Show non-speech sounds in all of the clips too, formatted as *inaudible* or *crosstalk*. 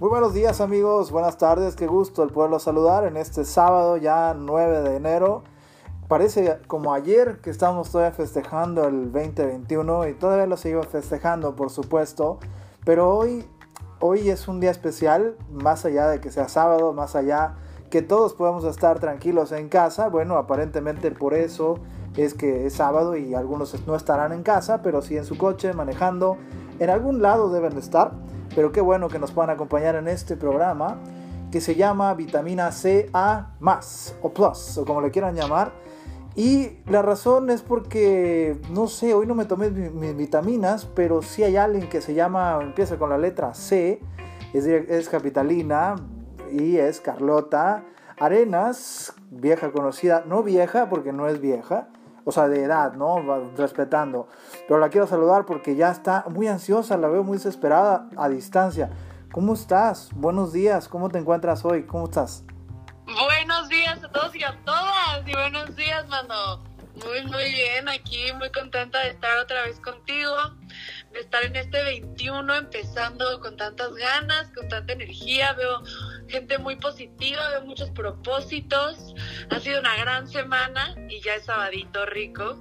Muy buenos días amigos, buenas tardes, qué gusto el poderlos saludar en este sábado ya 9 de enero. Parece como ayer que estamos todavía festejando el 2021 y todavía lo seguimos festejando por supuesto, pero hoy, hoy es un día especial, más allá de que sea sábado, más allá que todos podamos estar tranquilos en casa, bueno, aparentemente por eso es que es sábado y algunos no estarán en casa, pero sí en su coche, manejando, en algún lado deben de estar pero qué bueno que nos puedan acompañar en este programa que se llama vitamina C A más o plus o como le quieran llamar. Y la razón es porque, no sé, hoy no me tomé mis vitaminas, pero sí hay alguien que se llama, empieza con la letra C, es, es capitalina y es Carlota Arenas, vieja conocida, no vieja porque no es vieja, o sea, de edad, ¿no? Respetando. Pero la quiero saludar porque ya está muy ansiosa, la veo muy desesperada a distancia. ¿Cómo estás? Buenos días, ¿cómo te encuentras hoy? ¿Cómo estás? Buenos días a todos y a todas. Y buenos días, mano. Muy, muy bien, aquí muy contenta de estar otra vez contigo, de estar en este 21 empezando con tantas ganas, con tanta energía. Veo gente muy positiva, veo muchos propósitos. Ha sido una gran semana y ya es sabadito rico.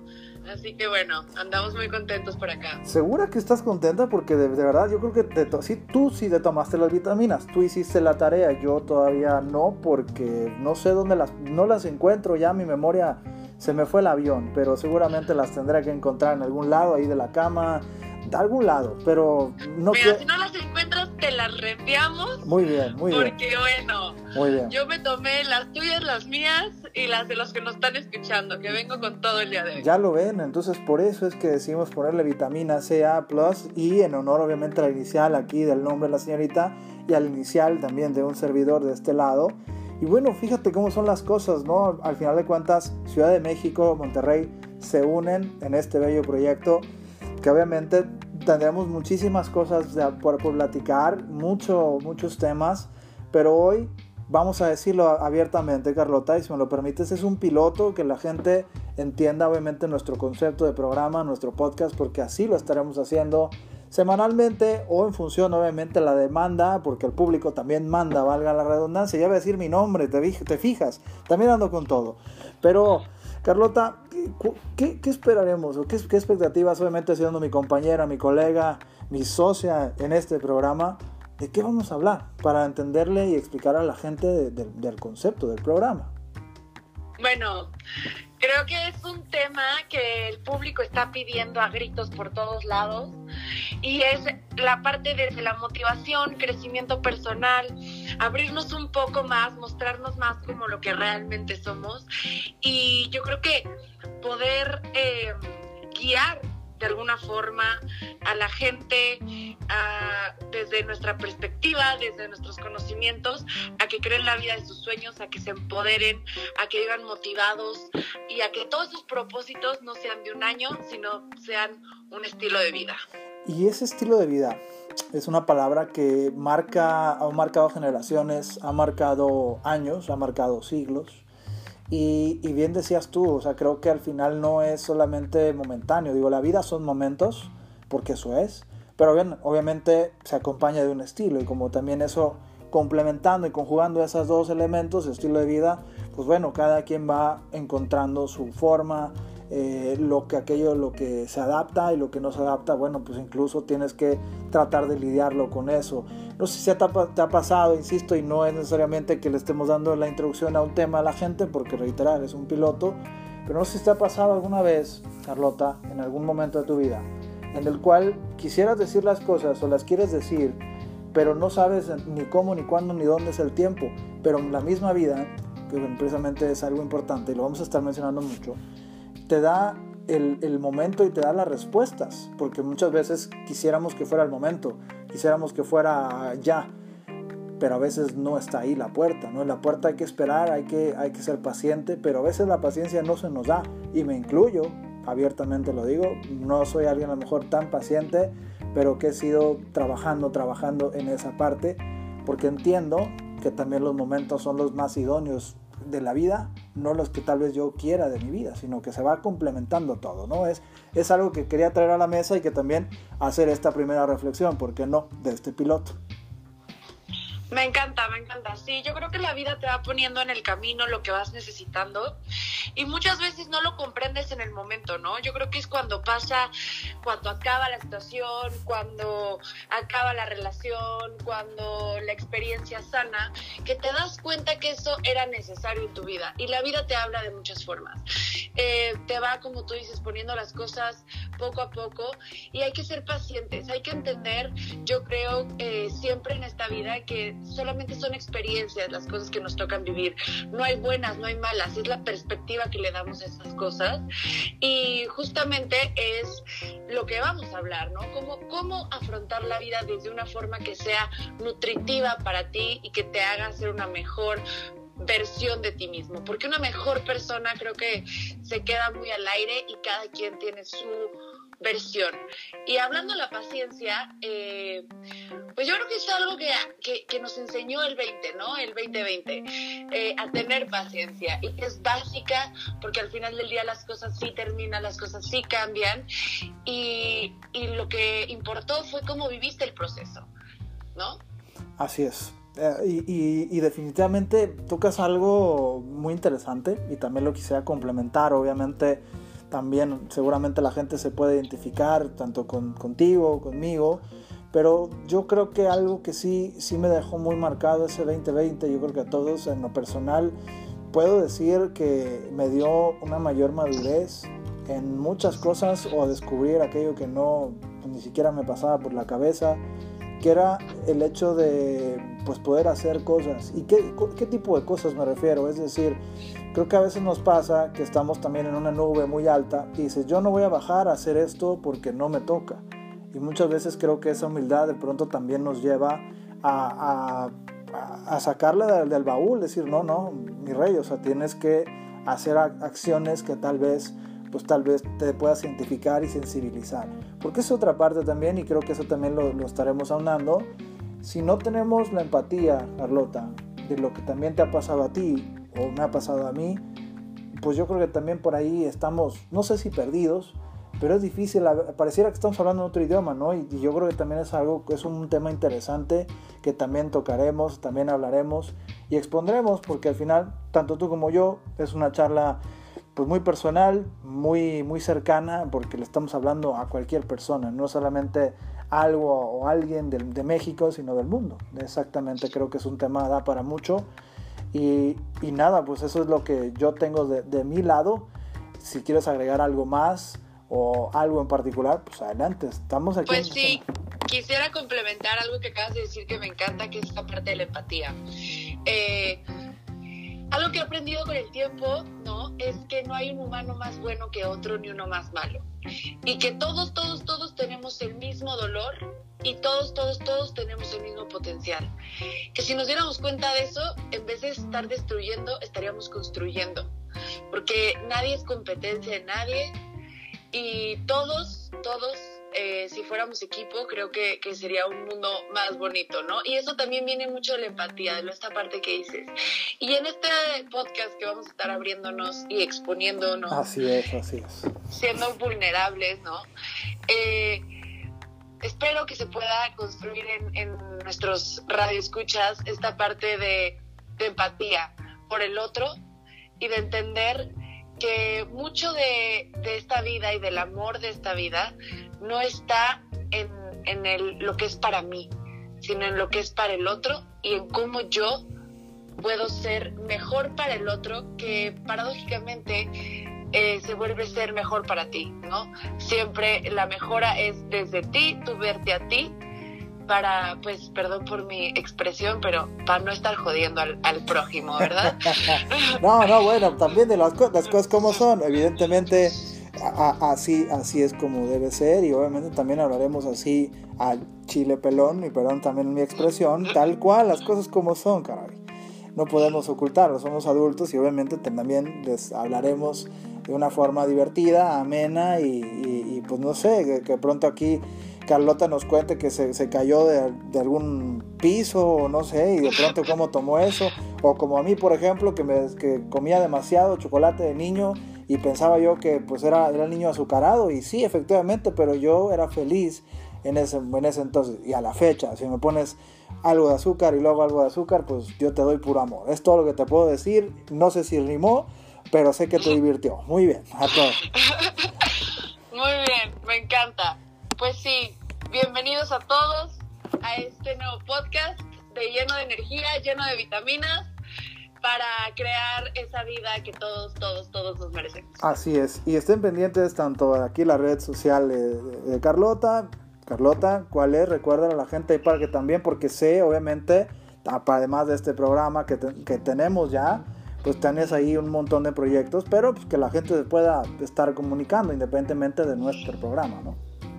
Así que bueno, andamos muy contentos por acá. ¿Segura que estás contenta? Porque de, verdad yo creo que te sí, tú sí te tomaste las vitaminas, tú hiciste la tarea, yo todavía no porque no sé dónde las, no las encuentro, ya mi memoria se me fue el avión, pero seguramente las tendré que encontrar en algún lado ahí de la cama, de algún lado, pero no Mira, si no las encuentras, te las reenviamos. Muy bien, muy bien. Porque bueno, muy bien. yo me tomé las tuyas, las mías y las de los que nos están escuchando, que vengo con todo el día de hoy. Ya lo ven, entonces por eso es que decidimos ponerle vitamina CA Plus y en honor obviamente a la inicial aquí del nombre de la señorita y al inicial también de un servidor de este lado. Y bueno, fíjate cómo son las cosas, ¿no? Al final de cuentas, Ciudad de México, Monterrey se unen en este bello proyecto que obviamente tendremos muchísimas cosas por, por platicar, mucho, muchos temas, pero hoy vamos a decirlo abiertamente, Carlota, y si me lo permites, es un piloto que la gente entienda obviamente nuestro concepto de programa, nuestro podcast, porque así lo estaremos haciendo semanalmente o en función obviamente la demanda, porque el público también manda, valga la redundancia, ya voy a decir mi nombre, te, te fijas, también ando con todo. Pero Carlota, ¿qué, esperaremos o qué, expectativas, obviamente siendo mi compañera, mi colega, mi socia en este programa, de qué vamos a hablar para entenderle y explicar a la gente del concepto del programa? Bueno, creo que es un tema que el público está pidiendo a gritos por todos lados. Y es la parte desde la motivación, crecimiento personal, abrirnos un poco más, mostrarnos más como lo que realmente somos y yo creo que poder eh, guiar de alguna forma a la gente desde nuestra perspectiva, desde nuestros conocimientos, a que creen la vida de sus sueños, a que se empoderen, a que vivan motivados y a que todos sus propósitos no sean de un año, sino sean un estilo de vida. Y ese estilo de vida es una palabra que marca, ha marcado generaciones, ha marcado años, ha marcado siglos. Y, y, bien decías tú, o sea, creo que al final no es solamente momentáneo. Digo, la vida son momentos, porque eso es, pero bien, obviamente se acompaña de un estilo y como también eso complementando y conjugando esos dos elementos, estilo de vida, pues bueno, cada quien va encontrando su forma, eh, lo que aquello, lo que se adapta y lo que no se adapta, bueno, pues incluso tienes que tratar de lidiarlo con eso. No sé si te ha, te pasado, insisto, y no es necesariamente que le estemos dando la introducción a un tema a la gente, porque reiterar, es un piloto, pero no sé si te ha pasado alguna vez, Carlota, en algún momento de tu vida, en el cual quisieras decir las cosas o las quieres decir, pero no sabes ni cómo, ni cuándo, ni dónde es el tiempo, pero en la misma vida, que precisamente es algo importante y lo vamos a estar mencionando mucho, te da el, momento y te da las respuestas, porque muchas veces quisiéramos que fuera el momento, quisiéramos que fuera ya, pero a veces no está ahí la puerta, ¿no? La puerta hay que esperar, hay que, hay que ser paciente, pero a veces la paciencia no se nos da, y me incluyo, abiertamente lo digo, no soy alguien a lo mejor tan paciente, pero que he sido trabajando, trabajando en esa parte, porque entiendo que también los momentos son los más idóneos de la vida, no los que tal vez yo quiera de mi vida, sino que se va complementando todo, ¿no? Es, es algo que quería traer a la mesa y que también hacer esta primera reflexión, ¿por qué no?, de este piloto. Me encanta, me encanta. Sí, yo creo que la vida te va poniendo en el camino lo que vas necesitando y muchas veces no lo comprendes en el momento, ¿no? Yo creo que es cuando pasa, cuando acaba la situación, cuando acaba la relación, cuando la experiencia sana, que te das cuenta que eso era necesario en tu vida y la vida te habla de muchas formas. Eh, te va, como tú dices, poniendo las cosas poco a poco y hay que ser pacientes, hay que entender, yo creo, eh, siempre en esta vida que solamente son experiencias las cosas que nos tocan vivir. No hay buenas, no hay malas, es la perspectiva que le damos a esas cosas. Y justamente es lo que vamos a hablar, ¿no? Cómo, cómo afrontar la vida desde una forma que sea nutritiva para ti y que te haga ser una mejor versión de ti mismo, porque una mejor persona creo que se queda muy al aire y cada quien tiene su versión. Y hablando de la paciencia, eh, pues yo creo que es algo que, que, nos enseñó el 20, ¿no? El 2020, eh, a tener paciencia y que es básica porque al final del día las cosas sí terminan, las cosas sí cambian y, y lo que importó fue cómo viviste el proceso, ¿no? Así es. Eh, y, definitivamente tocas algo muy interesante y también lo quisiera complementar, obviamente también seguramente la gente se puede identificar tanto con, contigo, conmigo, pero yo creo que algo que sí, sí me dejó muy marcado ese 2020, yo creo que a todos en lo personal, puedo decir que me dio una mayor madurez en muchas cosas o a descubrir aquello que no ni siquiera me pasaba por la cabeza era el hecho de pues, poder hacer cosas. ¿Y qué, qué, tipo de cosas me refiero? Es decir, creo que a veces nos pasa que estamos también en una nube muy alta y dices, yo no voy a bajar a hacer esto porque no me toca. Y muchas veces creo que esa humildad de pronto también nos lleva a, a, a sacarle del, del baúl, decir, no, no, mi rey, o sea, tienes que hacer acciones que tal vez pues tal vez te puedas identificar y sensibilizar. Porque es otra parte también, y creo que eso también lo, lo estaremos aunando. Si no tenemos la empatía, Carlota, de lo que también te ha pasado a ti o me ha pasado a mí, pues yo creo que también por ahí estamos, no sé si perdidos, pero es difícil, pareciera que estamos hablando en otro idioma, ¿no? Y, yo creo que también es algo, es un tema interesante que también tocaremos, también hablaremos y expondremos, porque al final, tanto tú como yo, es una charla pues muy personal, muy, muy cercana, porque le estamos hablando a cualquier persona, no solamente algo o alguien de, de México, sino del mundo. Exactamente, creo que es un tema da para mucho. Y, y nada, pues eso es lo que yo tengo de, de, mi lado. Si quieres agregar algo más o algo en particular, pues adelante, estamos aquí. Pues sí, quisiera complementar algo que acabas de decir que me encanta, que es la parte de la empatía. Eh, algo que he aprendido con el tiempo, ¿no? Es que no hay un humano más bueno que otro ni uno más malo. Y que todos, todos, todos tenemos el mismo dolor y todos, todos, todos tenemos el mismo potencial. Que si nos diéramos cuenta de eso, en vez de estar destruyendo, estaríamos construyendo. Porque nadie es competencia de nadie y todos, todos eh, si fuéramos equipo, creo que, que, sería un mundo más bonito, ¿no? Y eso también viene mucho de la empatía, de esta parte que dices. Y en este podcast que vamos a estar abriéndonos y exponiéndonos. Así es, así es. Siendo vulnerables, ¿no? Eh, espero que se pueda construir en, en nuestros radioescuchas esta parte de, de empatía por el otro y de entender que mucho de, de, esta vida y del amor de esta vida no está en, en el, lo que es para mí, sino en lo que es para el otro y en cómo yo puedo ser mejor para el otro, que paradójicamente eh, se vuelve ser mejor para ti, ¿no? Siempre la mejora es desde ti, tú verte a ti, para, pues, perdón por mi expresión, pero para no estar jodiendo al, prójimo, ¿verdad? *laughs* no, no, bueno, también de las cosas como son, evidentemente a, así, así es como debe ser y obviamente también hablaremos así al chile pelón y perdón también mi expresión, tal cual, las cosas como son, caray. No podemos ocultarlo, somos adultos y obviamente también les hablaremos de una forma divertida, amena y, y, y pues no sé, que, que, pronto aquí Carlota nos cuente que se, se cayó de, de, algún piso o no sé y de pronto cómo tomó eso o como a mí por ejemplo que, me, que comía demasiado chocolate de niño y pensaba yo que pues era, era el niño azucarado y sí, efectivamente, pero yo era feliz en ese, en ese entonces y a la fecha, si me pones algo de azúcar y luego algo de azúcar, pues yo te doy puro amor. Es todo lo que te puedo decir, no sé si rimó, pero sé que te divirtió. Muy bien, a todos. *laughs* Muy bien, me encanta. Pues sí, bienvenidos a todos a este nuevo podcast de lleno de energía, lleno de vitaminas para crear esa vida que todos, todos, todos nos merecemos. Así es. Y estén pendientes tanto aquí la red social de, Carlota. Carlota, ¿cuál es? Recuerden a la gente para que también, porque sé, obviamente, además de este programa que, que tenemos ya, pues tenés ahí un montón de proyectos, pero pues, que la gente pueda estar comunicando independientemente de nuestro programa, ¿no?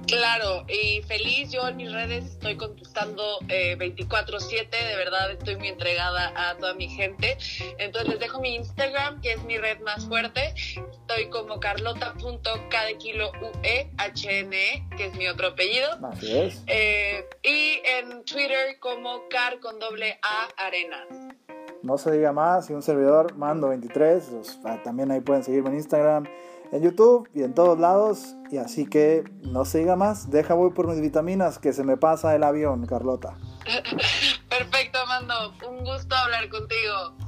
Claro, y feliz, yo en mis redes estoy contestando 24/7, eh, de verdad estoy muy entregada a toda mi gente. Entonces les dejo mi Instagram, que es mi red más fuerte. Estoy como carlota.cadekilo.ue, HNE, que es mi otro apellido. Así es. Eh, y en Twitter como car con doble A arenas. No se diga más, y un servidor, mando23, pues, ah, también ahí pueden seguirme en Instagram en YouTube y en todos lados. Y así que no se más, deja voy por mis vitaminas que se me pasa el avión, Carlota. *laughs* Perfecto, Mando. Un gusto hablar contigo.